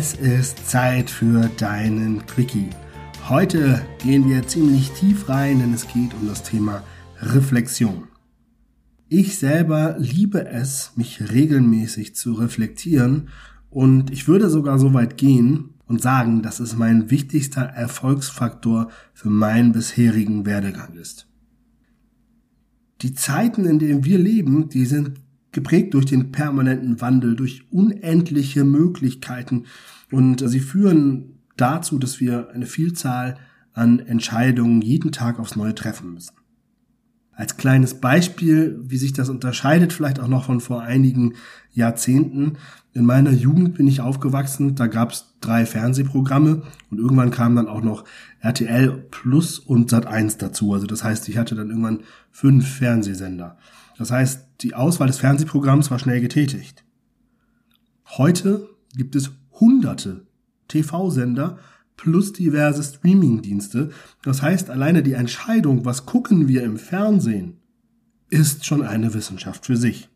Es ist Zeit für deinen Quickie. Heute gehen wir ziemlich tief rein, denn es geht um das Thema Reflexion. Ich selber liebe es, mich regelmäßig zu reflektieren und ich würde sogar so weit gehen und sagen, dass es mein wichtigster Erfolgsfaktor für meinen bisherigen Werdegang ist. Die Zeiten, in denen wir leben, die sind geprägt durch den permanenten Wandel, durch unendliche Möglichkeiten und sie führen dazu, dass wir eine Vielzahl an Entscheidungen jeden Tag aufs Neue treffen müssen. Als kleines Beispiel, wie sich das unterscheidet, vielleicht auch noch von vor einigen Jahrzehnten. In meiner Jugend bin ich aufgewachsen, da gab es drei Fernsehprogramme und irgendwann kam dann auch noch RTL Plus und Sat 1 dazu. Also das heißt, ich hatte dann irgendwann fünf Fernsehsender. Das heißt, die Auswahl des Fernsehprogramms war schnell getätigt. Heute gibt es hunderte TV-Sender plus diverse Streaming-Dienste. Das heißt, alleine die Entscheidung, was gucken wir im Fernsehen, ist schon eine Wissenschaft für sich.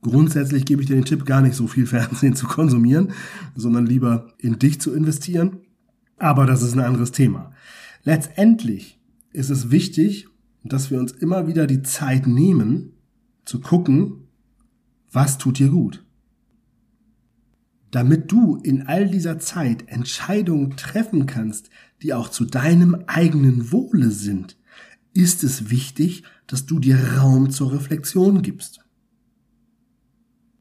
Grundsätzlich gebe ich dir den Tipp, gar nicht so viel Fernsehen zu konsumieren, sondern lieber in dich zu investieren. Aber das ist ein anderes Thema. Letztendlich ist es wichtig, dass wir uns immer wieder die Zeit nehmen, zu gucken, was tut dir gut damit du in all dieser Zeit Entscheidungen treffen kannst, die auch zu deinem eigenen Wohle sind, ist es wichtig, dass du dir Raum zur Reflexion gibst.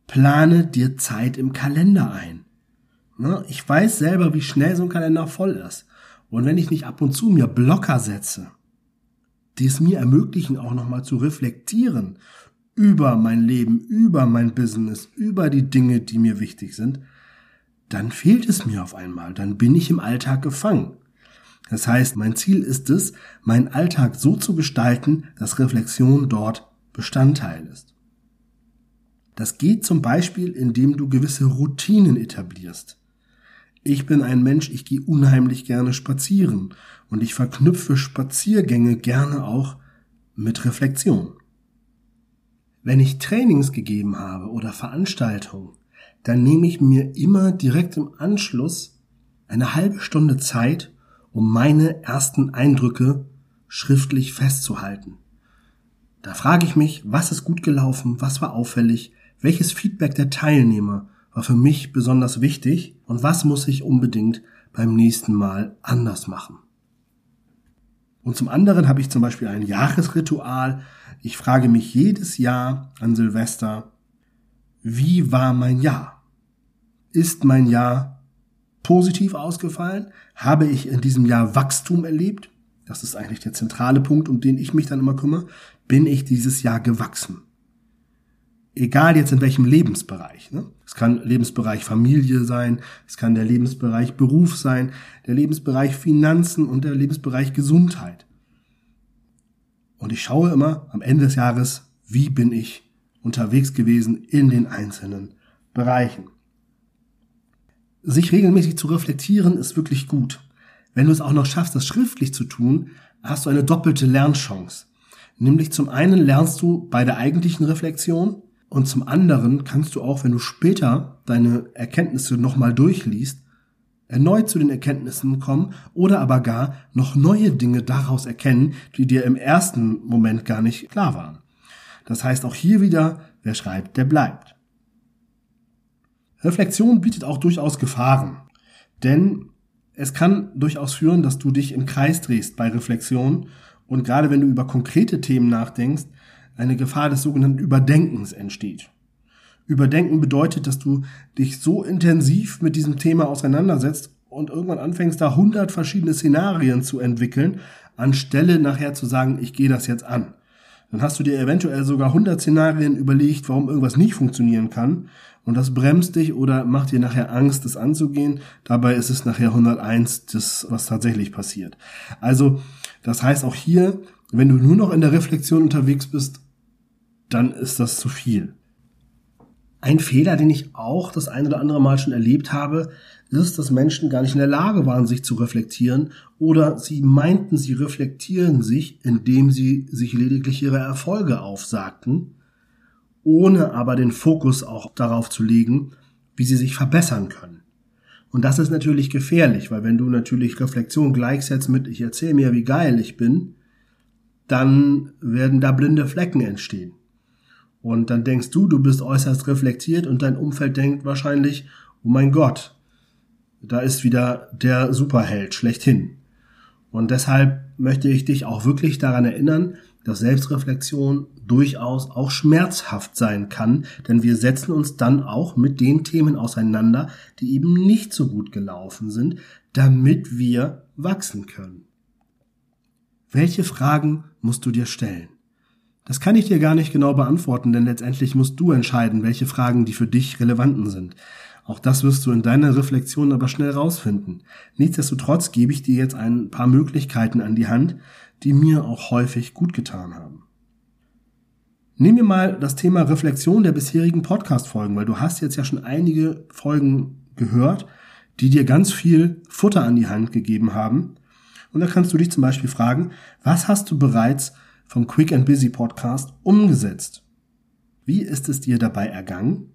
Plane dir Zeit im Kalender ein. Ich weiß selber, wie schnell so ein Kalender voll ist. Und wenn ich nicht ab und zu mir Blocker setze, die es mir ermöglichen, auch nochmal zu reflektieren über mein Leben, über mein Business, über die Dinge, die mir wichtig sind, dann fehlt es mir auf einmal, dann bin ich im Alltag gefangen. Das heißt, mein Ziel ist es, meinen Alltag so zu gestalten, dass Reflexion dort Bestandteil ist. Das geht zum Beispiel, indem du gewisse Routinen etablierst. Ich bin ein Mensch, ich gehe unheimlich gerne spazieren und ich verknüpfe Spaziergänge gerne auch mit Reflexion. Wenn ich Trainings gegeben habe oder Veranstaltungen, dann nehme ich mir immer direkt im Anschluss eine halbe Stunde Zeit, um meine ersten Eindrücke schriftlich festzuhalten. Da frage ich mich, was ist gut gelaufen, was war auffällig, welches Feedback der Teilnehmer war für mich besonders wichtig und was muss ich unbedingt beim nächsten Mal anders machen. Und zum anderen habe ich zum Beispiel ein Jahresritual. Ich frage mich jedes Jahr an Silvester, wie war mein Jahr? Ist mein Jahr positiv ausgefallen? Habe ich in diesem Jahr Wachstum erlebt? Das ist eigentlich der zentrale Punkt, um den ich mich dann immer kümmere. Bin ich dieses Jahr gewachsen? Egal jetzt in welchem Lebensbereich. Ne? Es kann Lebensbereich Familie sein, es kann der Lebensbereich Beruf sein, der Lebensbereich Finanzen und der Lebensbereich Gesundheit. Und ich schaue immer am Ende des Jahres, wie bin ich unterwegs gewesen in den einzelnen Bereichen sich regelmäßig zu reflektieren ist wirklich gut. Wenn du es auch noch schaffst, das schriftlich zu tun, hast du eine doppelte Lernchance. Nämlich zum einen lernst du bei der eigentlichen Reflexion und zum anderen kannst du auch, wenn du später deine Erkenntnisse nochmal durchliest, erneut zu den Erkenntnissen kommen oder aber gar noch neue Dinge daraus erkennen, die dir im ersten Moment gar nicht klar waren. Das heißt auch hier wieder, wer schreibt, der bleibt. Reflexion bietet auch durchaus Gefahren. Denn es kann durchaus führen, dass du dich im Kreis drehst bei Reflexion und gerade wenn du über konkrete Themen nachdenkst, eine Gefahr des sogenannten Überdenkens entsteht. Überdenken bedeutet, dass du dich so intensiv mit diesem Thema auseinandersetzt und irgendwann anfängst, da hundert verschiedene Szenarien zu entwickeln, anstelle nachher zu sagen, ich gehe das jetzt an. Dann hast du dir eventuell sogar hundert Szenarien überlegt, warum irgendwas nicht funktionieren kann und das bremst dich oder macht dir nachher Angst, das anzugehen. Dabei ist es nachher 101, das, was tatsächlich passiert. Also, das heißt auch hier, wenn du nur noch in der Reflexion unterwegs bist, dann ist das zu viel. Ein Fehler, den ich auch das ein oder andere Mal schon erlebt habe, ist, dass Menschen gar nicht in der Lage waren, sich zu reflektieren oder sie meinten, sie reflektieren sich, indem sie sich lediglich ihre Erfolge aufsagten ohne aber den Fokus auch darauf zu legen, wie sie sich verbessern können. Und das ist natürlich gefährlich, weil wenn du natürlich Reflexion gleichsetzt mit ich erzähle mir, wie geil ich bin, dann werden da blinde Flecken entstehen. Und dann denkst du, du bist äußerst reflektiert und dein Umfeld denkt wahrscheinlich, oh mein Gott, da ist wieder der Superheld schlechthin. Und deshalb möchte ich dich auch wirklich daran erinnern, dass Selbstreflexion durchaus auch schmerzhaft sein kann, denn wir setzen uns dann auch mit den Themen auseinander, die eben nicht so gut gelaufen sind, damit wir wachsen können. Welche Fragen musst du dir stellen? Das kann ich dir gar nicht genau beantworten, denn letztendlich musst du entscheiden, welche Fragen die für dich relevanten sind. Auch das wirst du in deiner Reflexion aber schnell rausfinden. Nichtsdestotrotz gebe ich dir jetzt ein paar Möglichkeiten an die Hand, die mir auch häufig gut getan haben. Nehmen wir mal das Thema Reflexion der bisherigen Podcast-Folgen, weil du hast jetzt ja schon einige Folgen gehört, die dir ganz viel Futter an die Hand gegeben haben. Und da kannst du dich zum Beispiel fragen, was hast du bereits vom Quick and Busy Podcast umgesetzt? Wie ist es dir dabei ergangen?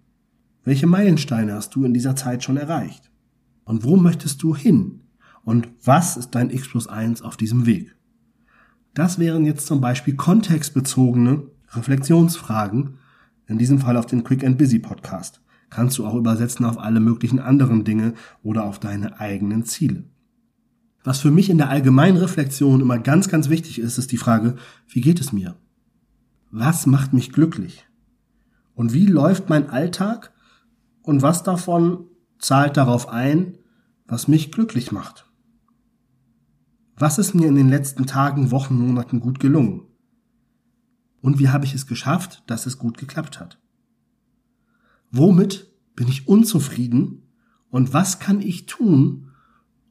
Welche Meilensteine hast du in dieser Zeit schon erreicht? Und wo möchtest du hin? Und was ist dein X plus 1 auf diesem Weg? Das wären jetzt zum Beispiel kontextbezogene Reflexionsfragen, in diesem Fall auf den Quick and Busy Podcast. Kannst du auch übersetzen auf alle möglichen anderen Dinge oder auf deine eigenen Ziele. Was für mich in der allgemeinen Reflexion immer ganz, ganz wichtig ist, ist die Frage, wie geht es mir? Was macht mich glücklich? Und wie läuft mein Alltag? Und was davon zahlt darauf ein, was mich glücklich macht? Was ist mir in den letzten Tagen, Wochen, Monaten gut gelungen? Und wie habe ich es geschafft, dass es gut geklappt hat? Womit bin ich unzufrieden? Und was kann ich tun,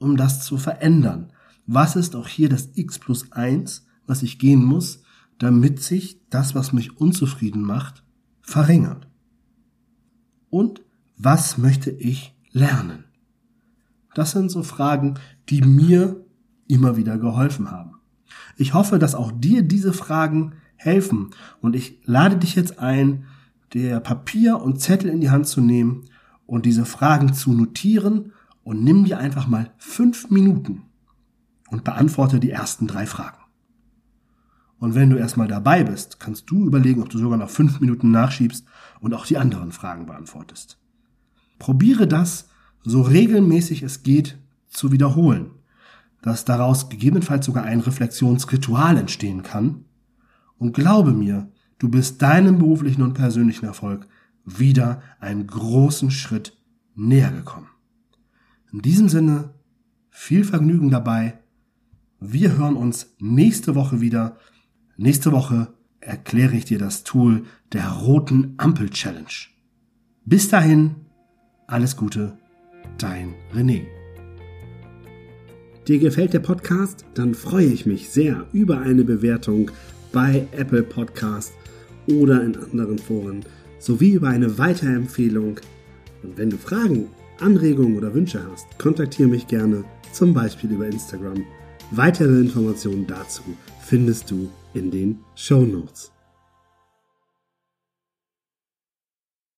um das zu verändern? Was ist auch hier das x plus eins, was ich gehen muss, damit sich das, was mich unzufrieden macht, verringert? Und was möchte ich lernen? Das sind so Fragen, die mir immer wieder geholfen haben. Ich hoffe, dass auch dir diese Fragen helfen und ich lade dich jetzt ein, der Papier und Zettel in die Hand zu nehmen und diese Fragen zu notieren und nimm dir einfach mal fünf Minuten und beantworte die ersten drei Fragen. Und wenn du erstmal dabei bist, kannst du überlegen, ob du sogar noch fünf Minuten nachschiebst und auch die anderen Fragen beantwortest. Probiere das, so regelmäßig es geht, zu wiederholen, dass daraus gegebenenfalls sogar ein Reflexionsritual entstehen kann. Und glaube mir, du bist deinem beruflichen und persönlichen Erfolg wieder einen großen Schritt näher gekommen. In diesem Sinne, viel Vergnügen dabei. Wir hören uns nächste Woche wieder. Nächste Woche erkläre ich dir das Tool der roten Ampel Challenge. Bis dahin, alles Gute, dein René. Dir gefällt der Podcast? Dann freue ich mich sehr über eine Bewertung bei Apple Podcast oder in anderen Foren sowie über eine Weiterempfehlung. Und wenn du Fragen Anregungen oder Wünsche hast, kontaktiere mich gerne, zum Beispiel über Instagram. Weitere Informationen dazu findest du in den Show Notes.